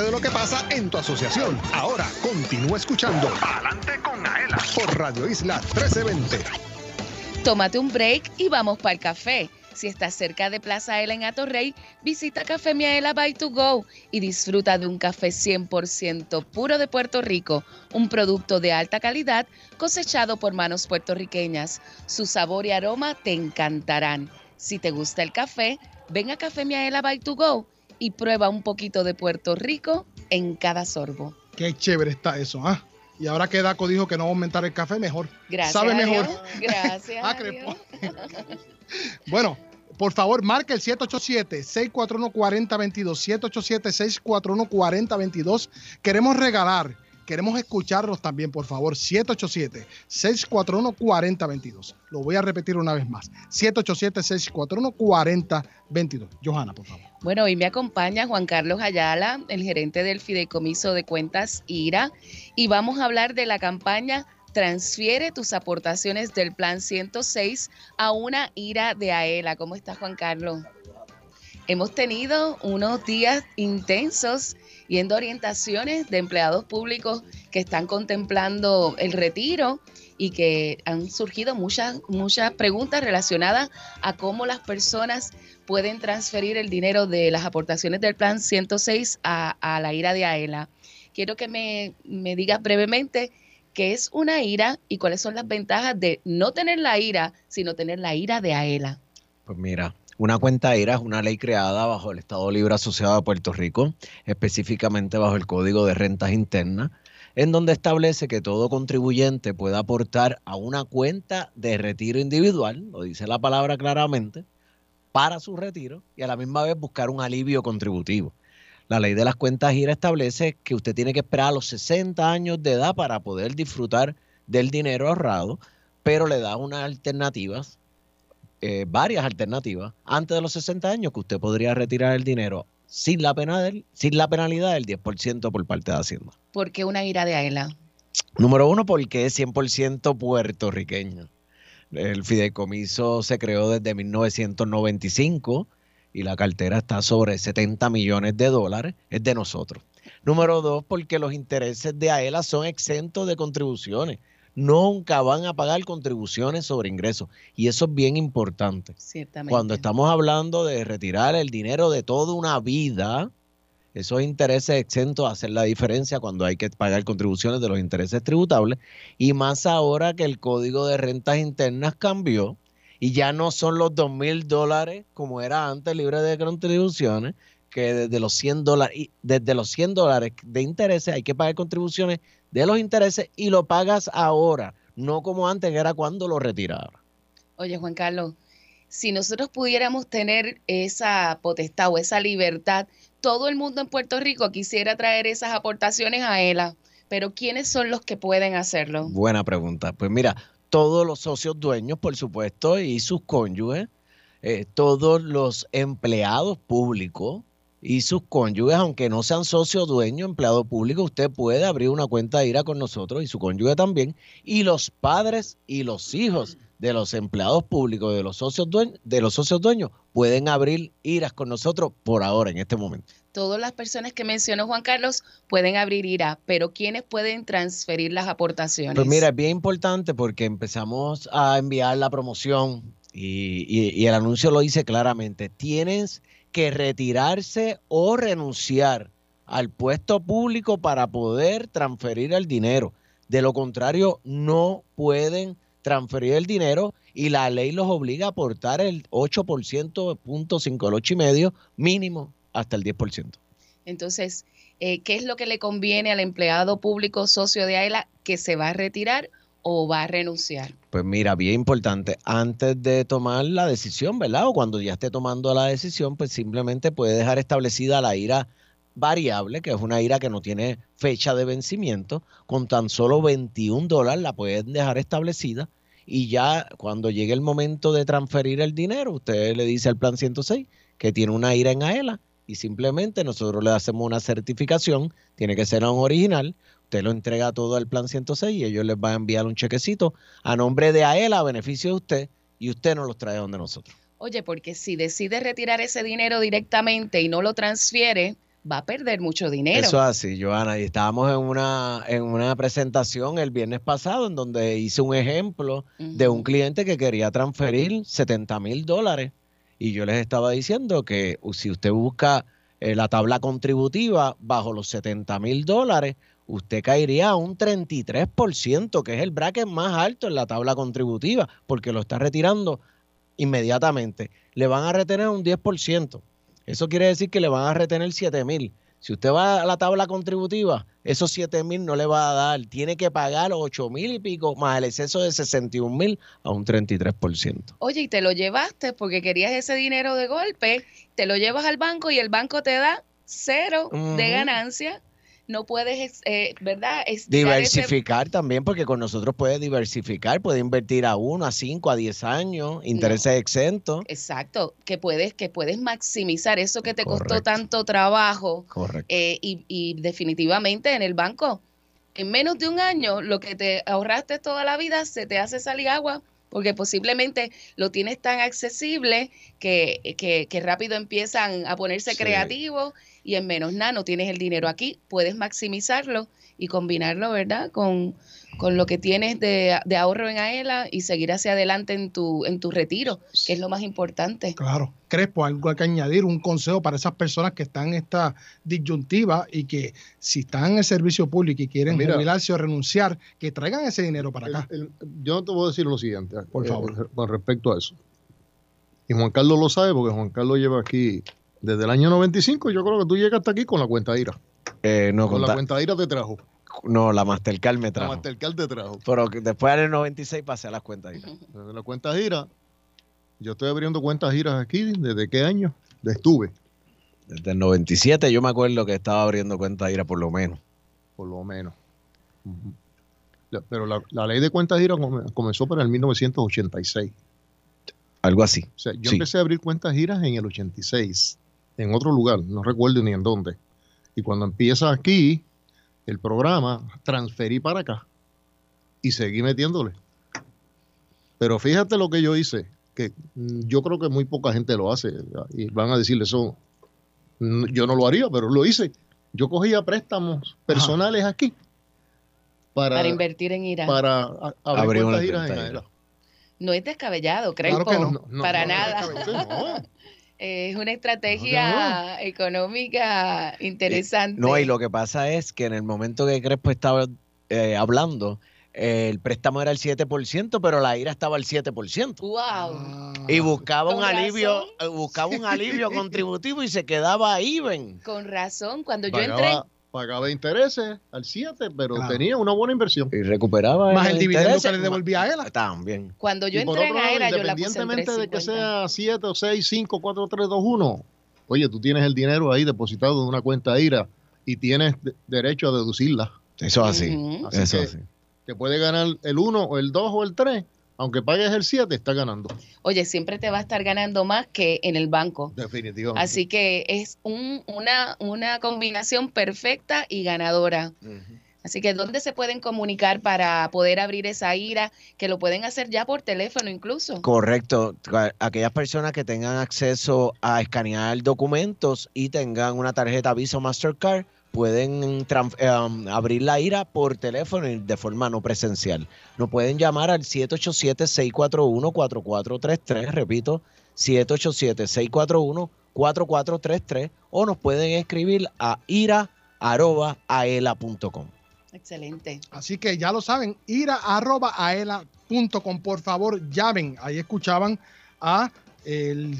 De lo que pasa en tu asociación. Ahora continúa escuchando Adelante con Aela por Radio Isla 1320. Tómate un break y vamos para el café. Si estás cerca de Plaza Ela en Atorrey, visita Café Miaela by to go y disfruta de un café 100% puro de Puerto Rico, un producto de alta calidad cosechado por manos puertorriqueñas. Su sabor y aroma te encantarán. Si te gusta el café, ven a Café Miaela by to go y prueba un poquito de Puerto Rico en cada sorbo. Qué chévere está eso, ¿ah? Y ahora que Daco dijo que no va a aumentar el café, mejor. Gracias. Sabe mejor. Gracias. (laughs) Ah, a Dios. (laughs) Bueno, Por favor, marca el 787-641-4022. 787-641-4022. Queremos regalar, queremos escucharlos también, por favor. 787-641-4022. Lo voy a repetir una vez más. 787-641-4022. Johanna, por favor. Bueno, hoy me acompaña Juan Carlos Ayala, el gerente del Fideicomiso de Cuentas IRA, y vamos a hablar de la campaña Transfiere tus aportaciones del Plan 106 a una IRA de AELA. ¿Cómo estás, Juan Carlos? Hemos tenido unos días intensos yendo orientaciones de empleados públicos que están contemplando el retiro y que han surgido muchas, muchas preguntas relacionadas a cómo las personas pueden transferir el dinero de las aportaciones del plan 106 a, a la IRA de AELA. Quiero que me, me digas brevemente qué es una IRA y cuáles son las ventajas de no tener la IRA, sino tener la IRA de AELA. Pues mira, una cuenta IRA es una ley creada bajo el Estado Libre Asociado de Puerto Rico, específicamente bajo el Código de Rentas Internas, en donde establece que todo contribuyente puede aportar a una cuenta de retiro individual, lo dice la palabra claramente, para su retiro y a la misma vez buscar un alivio contributivo. La ley de las cuentas IRA establece que usted tiene que esperar a los 60 años de edad para poder disfrutar del dinero ahorrado, pero le da unas alternativas, eh, varias alternativas, antes de los 60 años que usted podría retirar el dinero sin la, pena del- sin la penalidad del 10% por parte de Hacienda. ¿Por qué una IRA de AELA? Número uno, porque es 100% puertorriqueño. El fideicomiso se creó desde 1995 y la cartera está sobre 70 millones de dólares, es de nosotros. Número dos, porque los intereses de AELA son exentos de contribuciones. Nunca van a pagar contribuciones sobre ingresos. Y eso es bien importante. Ciertamente. Cuando estamos hablando de retirar el dinero de toda una vida, esos intereses exentos hacen la diferencia cuando hay que pagar contribuciones de los intereses tributables. Y más ahora que el Código de Rentas Internas cambió y ya no son los dos mil dólares como era antes libre de contribuciones, que desde los 100 dólares, desde los 100 dólares de intereses hay que pagar contribuciones de los intereses y lo pagas ahora, no como antes que era cuando lo retiraba. Oye, Juan Carlos, si nosotros pudiéramos tener esa potestad o esa libertad, todo el mundo en Puerto Rico quisiera traer esas aportaciones a ELA, pero ¿quiénes son los que pueden hacerlo? Buena pregunta. Pues mira, todos los socios dueños, por supuesto, y sus cónyuges, eh, todos los empleados públicos y sus cónyuges, aunque no sean socios dueños, empleado público, usted puede abrir una cuenta de IRA con nosotros y su cónyuge también. Y los padres y los hijos de los empleados públicos, de los socios dueños, de los socios dueños, pueden abrir IRAs con nosotros por ahora, en este momento. Todas las personas que mencionó Juan Carlos pueden abrir IRA, pero ¿quiénes pueden transferir las aportaciones? Pues mira, es bien importante porque empezamos a enviar la promoción y, y- y el anuncio lo dice claramente. Tienes que retirarse o renunciar al puesto público para poder transferir el dinero. De lo contrario, no pueden transferir el dinero y la ley los obliga a aportar el 8%, punto 5, el 8,5 mínimo hasta el 10%. Entonces, eh, ¿qué es lo que le conviene al empleado público socio de AELA que se va a retirar o va a renunciar? Pues mira, bien importante, antes de tomar la decisión, ¿verdad? O cuando ya esté tomando la decisión, pues simplemente puede dejar establecida la ira variable, que es una ira que no tiene fecha de vencimiento, con tan solo 21 dólares la pueden dejar establecida y ya cuando llegue el momento de transferir el dinero, usted le dice al plan 106 que tiene una ira en AELA y simplemente nosotros le hacemos una certificación, tiene que ser un original, usted lo entrega todo al plan 106 y ellos les van a enviar un chequecito a nombre de AELA a beneficio de usted y usted nos los trae donde nosotros. Oye, porque si decide retirar ese dinero directamente y no lo transfiere, va a perder mucho dinero. Eso es así, Joana. Y estábamos en una, en una presentación el viernes pasado en donde hice un ejemplo de un cliente que quería transferir 70 mil dólares. Y yo les estaba diciendo que si usted busca eh, la tabla contributiva bajo los 70 mil dólares, usted caería a un 33%, que es el bracket más alto en la tabla contributiva, porque lo está retirando inmediatamente. Le van a retener un 10%. Eso quiere decir que le van a retener 7 mil. Si usted va a la tabla contributiva, esos 7 mil no le va a dar. Tiene que pagar 8 mil y pico más el exceso de 61 mil a un 33%. Oye, y te lo llevaste porque querías ese dinero de golpe, te lo llevas al banco y el banco te da cero de ganancia. No puedes, eh, ¿verdad? Ese- Diversificar también, porque con nosotros puede diversificar, puede invertir a 1, a 5, a 10 años, intereses exentos. Exacto, que puedes, que puedes maximizar eso que te costó tanto trabajo Correcto. eh, y, y definitivamente en el banco, en menos de un año, lo que te ahorraste toda la vida se te hace salir agua porque posiblemente lo tienes tan accesible que, que, que rápido empiezan a ponerse Sí. creativos y en menos nada no tienes el dinero aquí, puedes maximizarlo y combinarlo, ¿verdad? Con, con lo que tienes de, de ahorro en AELA y seguir hacia adelante en tu, en tu retiro, que es lo más importante. Claro. Crespo, algo que añadir, un consejo para esas personas que están en esta disyuntiva y que si están en el servicio público y quieren Mira. jubilarse o renunciar, que traigan ese dinero para acá. El- el- yo te voy a decir lo siguiente, Por eh, favor. con respecto a eso. Y Juan Carlos lo sabe porque Juan Carlos lleva aquí desde el año 95. Yo creo que tú llegaste aquí con la cuenta IRA. Eh, no, Con la cuenta IRA te trajo. no, la Mastercard me La trajo. Mastercard te trajo. Pero que después del 96 pasé a las cuentas. ahí. Desde la cuenta IRA. Yo estoy abriendo cuentas IRA aquí. ¿Desde qué año? De estuve, Desde el 97 yo me acuerdo que estaba abriendo cuentas IRA por lo menos. por lo menos. La- Pero la, la ley de cuentas IRA come- comenzó para el 1986. Algo así. O sea, yo Sí. empecé a abrir cuentas giras en el 86, en otro lugar, no recuerdo ni en dónde. Y cuando empieza aquí el programa, transferí para acá y seguí metiéndole. Pero fíjate lo que yo hice, que yo creo que muy poca gente lo hace y van a decirle eso. Yo no lo haría, pero lo hice. Yo cogía préstamos personales aquí para, Para invertir en IRA. para a- abrir Abrir una en AELA. No es descabellado, Claro Crespo, que no. No, para no, no (laughs) es no. una estrategia económica interesante. No, y lo que pasa es que en el momento que Crespo estaba eh, hablando, eh, el préstamo era el 7%, pero la IRA estaba al 7%. Wow. Y buscaba un alivio, razón. eh, buscaba un alivio (laughs) contributivo y se quedaba even. Con razón, cuando yo entré, pagaba, intereses al 7, pero Claro. tenía una buena inversión. Y recuperaba Más el dividendo intereses, que le devolvía a él. También. cuando yo entré en otro lado, AERA, yo la puse en independientemente de que 350. sea 7 o 6, 5, 4, 3, 2, 1, oye, tú tienes el dinero ahí depositado en una cuenta IRA y tienes de- derecho a deducirla. Eso es así. Ujú. Así Eso que es así. te puede ganar el 1 o el 2 o el 3, aunque pagues el 7, está ganando. Oye, siempre te va a estar ganando más que en el banco. Definitivamente. Así que es un- una, una combinación perfecta y ganadora. Así que, ¿dónde se pueden comunicar para poder abrir esa IRA? Que lo pueden hacer ya por teléfono incluso. Correcto. Aquellas personas que tengan acceso a escanear documentos y tengan una tarjeta Visa o Mastercard pueden um, abrir la IRA por teléfono y de forma no presencial. Nos pueden llamar al 787-641-4433, repito, 787-641-4433 o nos pueden escribir a ira.aela.com. Excelente. Así que ya lo saben, ir a arroba aela.com. Por favor, llamen. Ahí escuchaban a el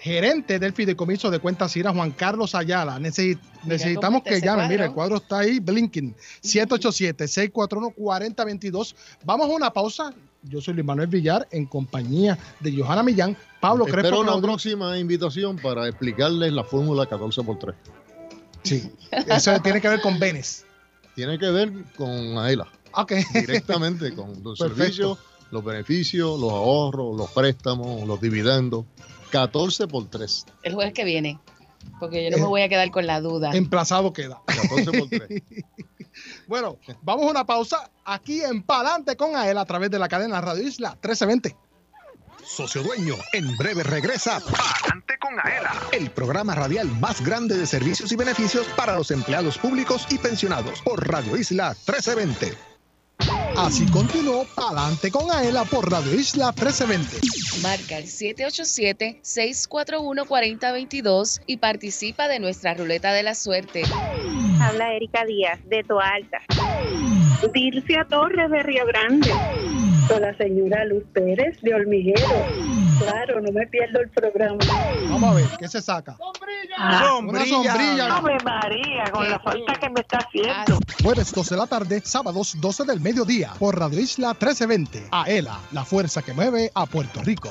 gerente del fideicomiso de cuentas IRA, Juan Carlos Ayala. Necesi- necesitamos está que llamen. Mira, el cuadro está ahí, blinking. 787-641-4022. Vamos a una pausa. Yo soy Luis Manuel Villar en compañía de Johanna Millán, Pablo Espero Crespo. una Claudio- próxima invitación para explicarles la fórmula 14 por 3. Sí, eso tiene que ver con Benes. Tiene que ver con AELA. Ok. Directamente con los (laughs) Perfecto. servicios, los beneficios, los ahorros, los préstamos, los dividendos. 14 por 3. El jueves que viene. Porque yo no me voy a quedar con la duda. Emplazado queda. (laughs) 14 por 3. Bueno, vamos a una pausa aquí en Palante con AEL a través de la cadena Radio Isla 1320. Socio Dueño, en breve regresa Palante con Aela, el programa radial más grande de servicios y beneficios para los empleados públicos y pensionados por Radio Isla 1320. Así continuó Palante con AELA por Radio Isla 1320. Marca el 787-641-4022 y participa de nuestra ruleta de la suerte. Habla Erika Díaz, de Toalta. Dircia Torres, de Río Grande. Con la señora Luz Pérez, de Hormiguero. Claro, no me pierdo el programa. Vamos a ver, ¿qué se saca? Ah, Una sombrilla. Ave María, con la falta que me está haciendo. Jueves 12 de la tarde, sábados 12 del mediodía, por Radio Isla 1320. AELA, la fuerza que mueve a Puerto Rico.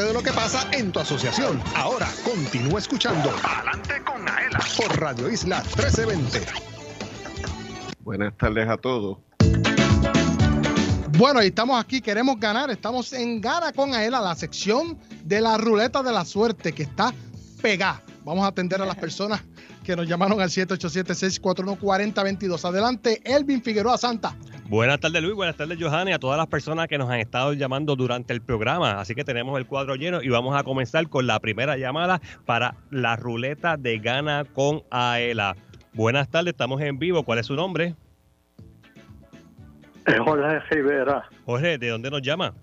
De lo que pasa en tu asociación. Ahora continúa escuchando Adelante con Aela por Radio Isla 1320. Buenas tardes a todos. Bueno, y estamos aquí, queremos ganar. Estamos en Gana con Aela, la sección de la ruleta de la suerte que está pegada. Vamos a atender a las (laughs) personas que nos llamaron al 787-641-4022. Adelante, Elvin Figueroa Santa. Buenas tardes Luis, buenas tardes Johanna y a todas las personas que nos han estado llamando durante el programa. Así que tenemos el cuadro lleno y vamos a comenzar con la primera llamada para la ruleta de Gana con Aela. Buenas tardes, estamos en vivo. ¿Cuál es su nombre? Jorge Rivera, Jorge, ¿de dónde nos llama?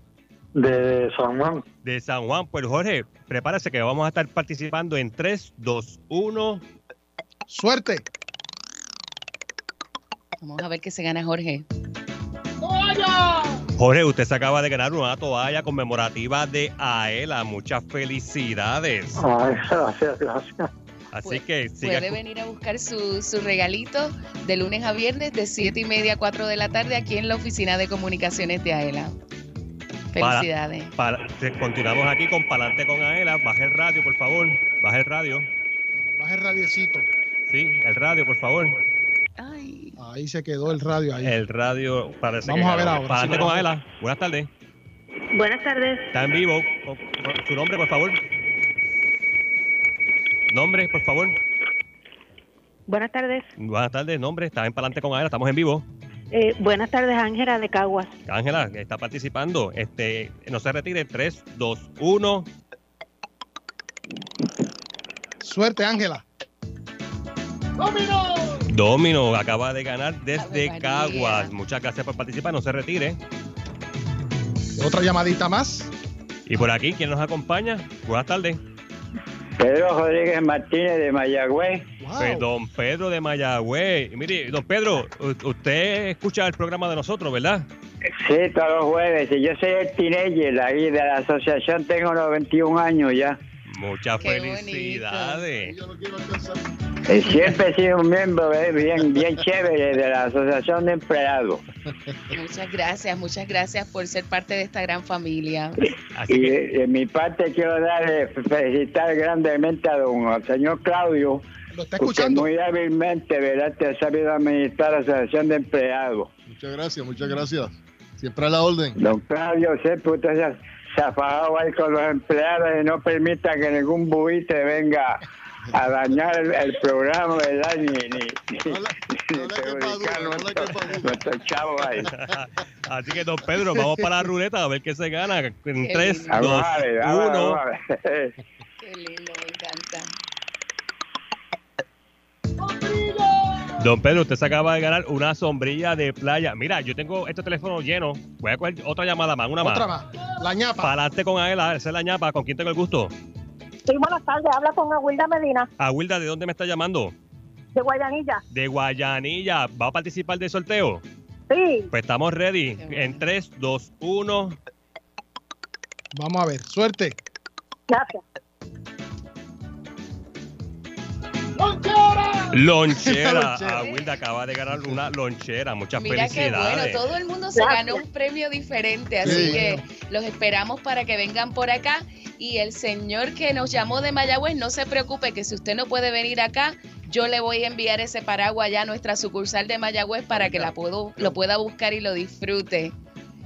de San Juan. De San Juan. Pues Jorge, prepárese que vamos a estar participando en 3, 2, 1. Suerte. Vamos a ver qué se gana Jorge. Jorge, usted se acaba de ganar una toalla conmemorativa de AELA. Muchas felicidades. Ay, gracias, gracias. Así que siga Puede venir a buscar su, su regalito de lunes a viernes de 7 y media a 4 de la tarde aquí en la oficina de comunicaciones de AELA. Felicidades. para- continuamos aquí con Palante con Aela. Baje el radio, por favor. Baje el radio. Baja el radiecito. Sí, el radio, por favor. Ahí se quedó el radio ahí. El radio parece Vamos que a ver ahora, Palante sí, con. Aela. Buenas tardes. Buenas tardes. Está en vivo. Su nombre, por favor. Nombre, por favor. Buenas tardes. Buenas tardes, nombre. Está en Palante con Aela. Estamos en vivo. Eh, buenas tardes, Ángela de Caguas. Ángela, que está participando. Este, no se retire. 3, 2, 1. Suerte, Ángela. Domino acaba de ganar desde. Caguas. Muchas gracias por participar. No se retire. Otra llamadita más. Y por aquí, ¿quién nos acompaña? Buenas tardes. Pedro Rodríguez Martínez de Mayagüez. Don Pedro de Mayagüez. Mire, don Pedro, usted escucha el programa de nosotros, ¿verdad? Sí, todos los jueves. Y yo soy el teenager ahí de la asociación, tengo 91 años ya. Muchas Qué felicidades. Eh, Siempre he sido un miembro eh, bien, bien chévere de la Asociación de Empleados. Muchas gracias, muchas gracias por ser parte de esta gran familia. Y de, de mi parte quiero darle, felicitar grandemente a don al señor Claudio, porque muy hábilmente ¿verdad? te ha sabido administrar la Asociación de Empleados. Muchas gracias, muchas gracias. Siempre a la orden. Don Claudio, siempre usted fajado ahí con los empleados y no permita que ningún buite venga a dañar el, el programa, ¿verdad? Ni, ni, ni, ni perjudicar nuestro, nuestro chavo ahí. (laughs) Así que, don Pedro, vamos para la ruleta a ver qué se gana. En 3, Vamos 2, a ver, vamos a ver, 1. vamos a ver. Qué lindo, me encanta. Don Pedro, usted se acaba de ganar una sombrilla de playa. Mira, yo tengo este teléfono lleno. Voy a coger otra llamada más, una más. Otra más. La ñapa. Para adelante con Aela, esa es la ñapa. ¿Con quién tengo el gusto? Sí, buenas tardes. Habla con Aguilda Medina, A Wilda, ¿de dónde me está llamando? de Guayanilla. De Guayanilla. ¿Va a participar del sorteo? Sí. Pues estamos ready. En 3, 2, 1. Vamos a ver, suerte. Gracias. Lonchera. Lonchera. (laughs) A Wilda acaba de ganar una lonchera. Muchas Mira qué felicidades. bueno, todo el mundo se ganó un premio diferente, así Sí. que los esperamos para que vengan por acá. Y el señor que nos llamó de Mayagüez, no se preocupe que si usted no puede venir acá, yo le voy a enviar ese paraguas ya a nuestra sucursal de Mayagüez para que la puedo, lo pueda buscar y lo disfrute.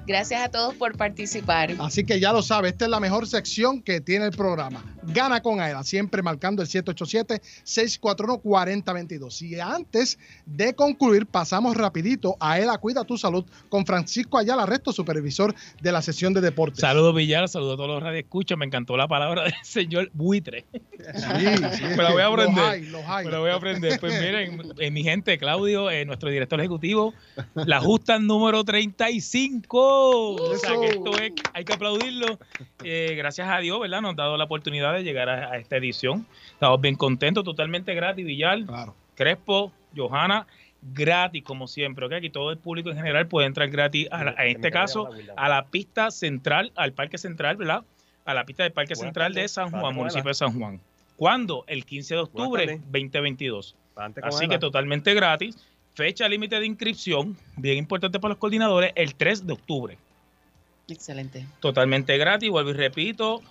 Gracias a todos por participar. Así que ya lo sabe, esta es la mejor sección que tiene el programa. Gana con AELA, siempre marcando el 787-641-4022. Y antes de concluir, pasamos rapidito a AELA Cuida tu Salud con Francisco Ayala, resto supervisor de la sesión de deportes. Saludos Villar, saludos a todos los radioescuchas. Me encantó la palabra del (laughs) señor buitre. (laughs) sí. Me la voy a Los aprender. hay, los hay. Me la voy a aprender. Pues miren, eh, mi gente, Claudio, eh, nuestro director ejecutivo, la justa número 35. O sea que esto es, hay que aplaudirlo. Eh, gracias a Dios, ¿verdad? Nos han dado la oportunidad de llegar a, a esta edición. Estamos bien contentos, totalmente gratis, Villar. Crespo, Johanna, gratis como siempre, ¿ok? Aquí todo el público en general puede entrar gratis, a, la- a este caso, a la pista central, al Parque Central, ¿verdad? A la pista del Parque Buenas Central de. San Juan, municipio de San Juan. ¿Cuándo? El 15 de octubre tardes. 2022. Adelante con Así que totalmente gratis. Fecha límite de inscripción, bien importante para los coordinadores, el 3 de octubre. Excelente. Totalmente gratis, vuelvo y repito.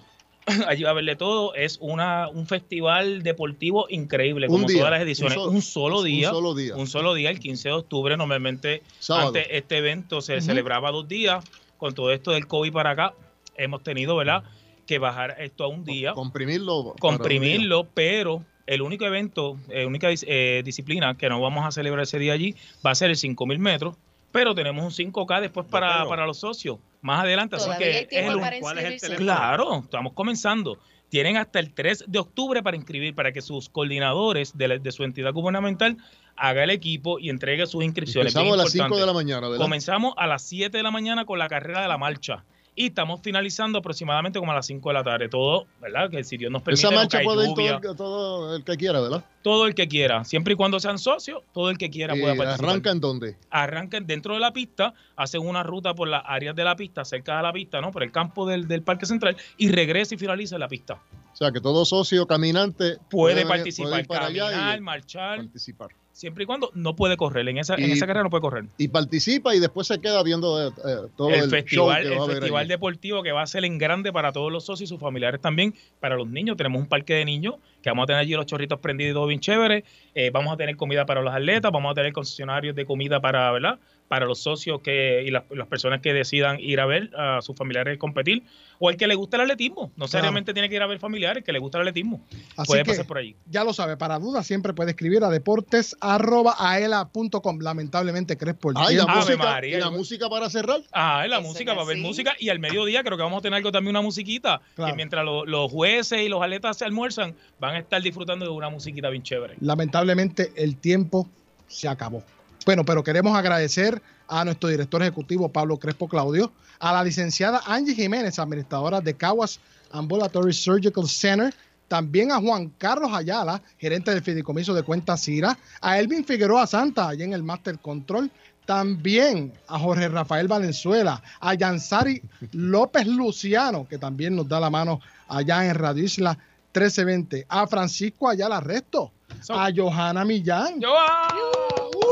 (laughs) Allí va a verle todo. Es una, un festival deportivo increíble, Un como día, todas las ediciones. un Un, solo- solo un día. solo día. Un solo día, el 15 de octubre. Normalmente, Sábado. antes este evento se celebraba dos días. Con todo esto del COVID para acá, hemos tenido, ¿verdad? Que bajar esto a un día. Comprimirlo. día. Comprimirlo, pero el único evento, eh, única eh, disciplina que no vamos a celebrar ese día allí va a ser el 5000 metros. Pero tenemos un 5K después para, para los socios, más adelante. Así que es el- ¿Cuál es el inscribirse. teléfono? Claro, estamos comenzando. Tienen hasta el 3 de octubre para inscribir, para que sus coordinadores de, la- de su entidad gubernamental haga el equipo y entregue sus inscripciones. Bien a las 5 importante. de la mañana, ¿verdad? Comenzamos a las 7 de la mañana con la carrera de la marcha. Y estamos finalizando aproximadamente como a las 5 de la tarde. Todo, ¿verdad? Que si Dios nos permite, Esa marcha puede ir todo lluvia. el, todo el que quiera, ¿verdad? Todo el que quiera. Siempre y cuando sean socios, todo el que quiera ¿Y pueda participar. arranca en dónde? Arrancan dentro de la pista, hacen una ruta por las áreas de la pista, cerca de la pista, ¿no? Por el campo del, del Parque Central y regresa y finaliza en la pista. O sea, que todo socio caminante Puede participar, puede ir para allá caminar, y marchar, participar. Siempre y cuando no puede correr. En esa, en esa carrera no puede correr. Y participa y después se queda viendo eh, eh, todo el, el festival, show que el festival deportivo que va a ser en grande para todos los socios y sus familiares también. Para los niños, tenemos un parque de niños que vamos a tener allí los chorritos prendidos y todo bien chévere. Eh, vamos a tener comida para los atletas, vamos a tener concesionarios de comida para, ¿verdad? Para los socios que y las, las personas que decidan ir a ver a sus familiares competir. O el que le gusta el atletismo. No necesariamente tiene que ir a ver familiares, el que le gusta el atletismo. Así puede que pasar por ahí. ya lo sabe, para dudas siempre puede escribir a deportes.aela.com. Lamentablemente, Crespo el Ah, y la, música, María. y la música para cerrar. Ah, la música, es va a haber así. música. Y al mediodía creo que vamos a tener algo también, una musiquita. Claro. Que mientras lo- los jueces y los atletas se almuerzan, van a estar disfrutando de una musiquita bien chévere. Lamentablemente, el tiempo se acabó. Bueno, pero queremos agradecer a nuestro director ejecutivo Pablo Crespo Claudio, a la licenciada Angie Jiménez, administradora de Caguas Ambulatory Surgical Center, también a Juan Carlos Ayala, gerente del Fideicomiso de Cuentas Cira, a Elvin Figueroa Santa, allá en el Master Control, también a Jorge Rafael Valenzuela, a Yansari López Luciano, que también nos da la mano allá en Radio Isla 1320. A Francisco Ayala Resto. A Johanna Millán.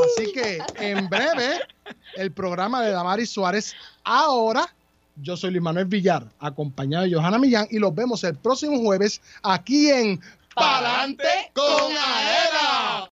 Así que en breve, el programa de Damaris Suárez. Ahora, yo soy Luis Manuel Villar, acompañado de Johanna Millán, y los vemos el próximo jueves aquí en Palante con Aela.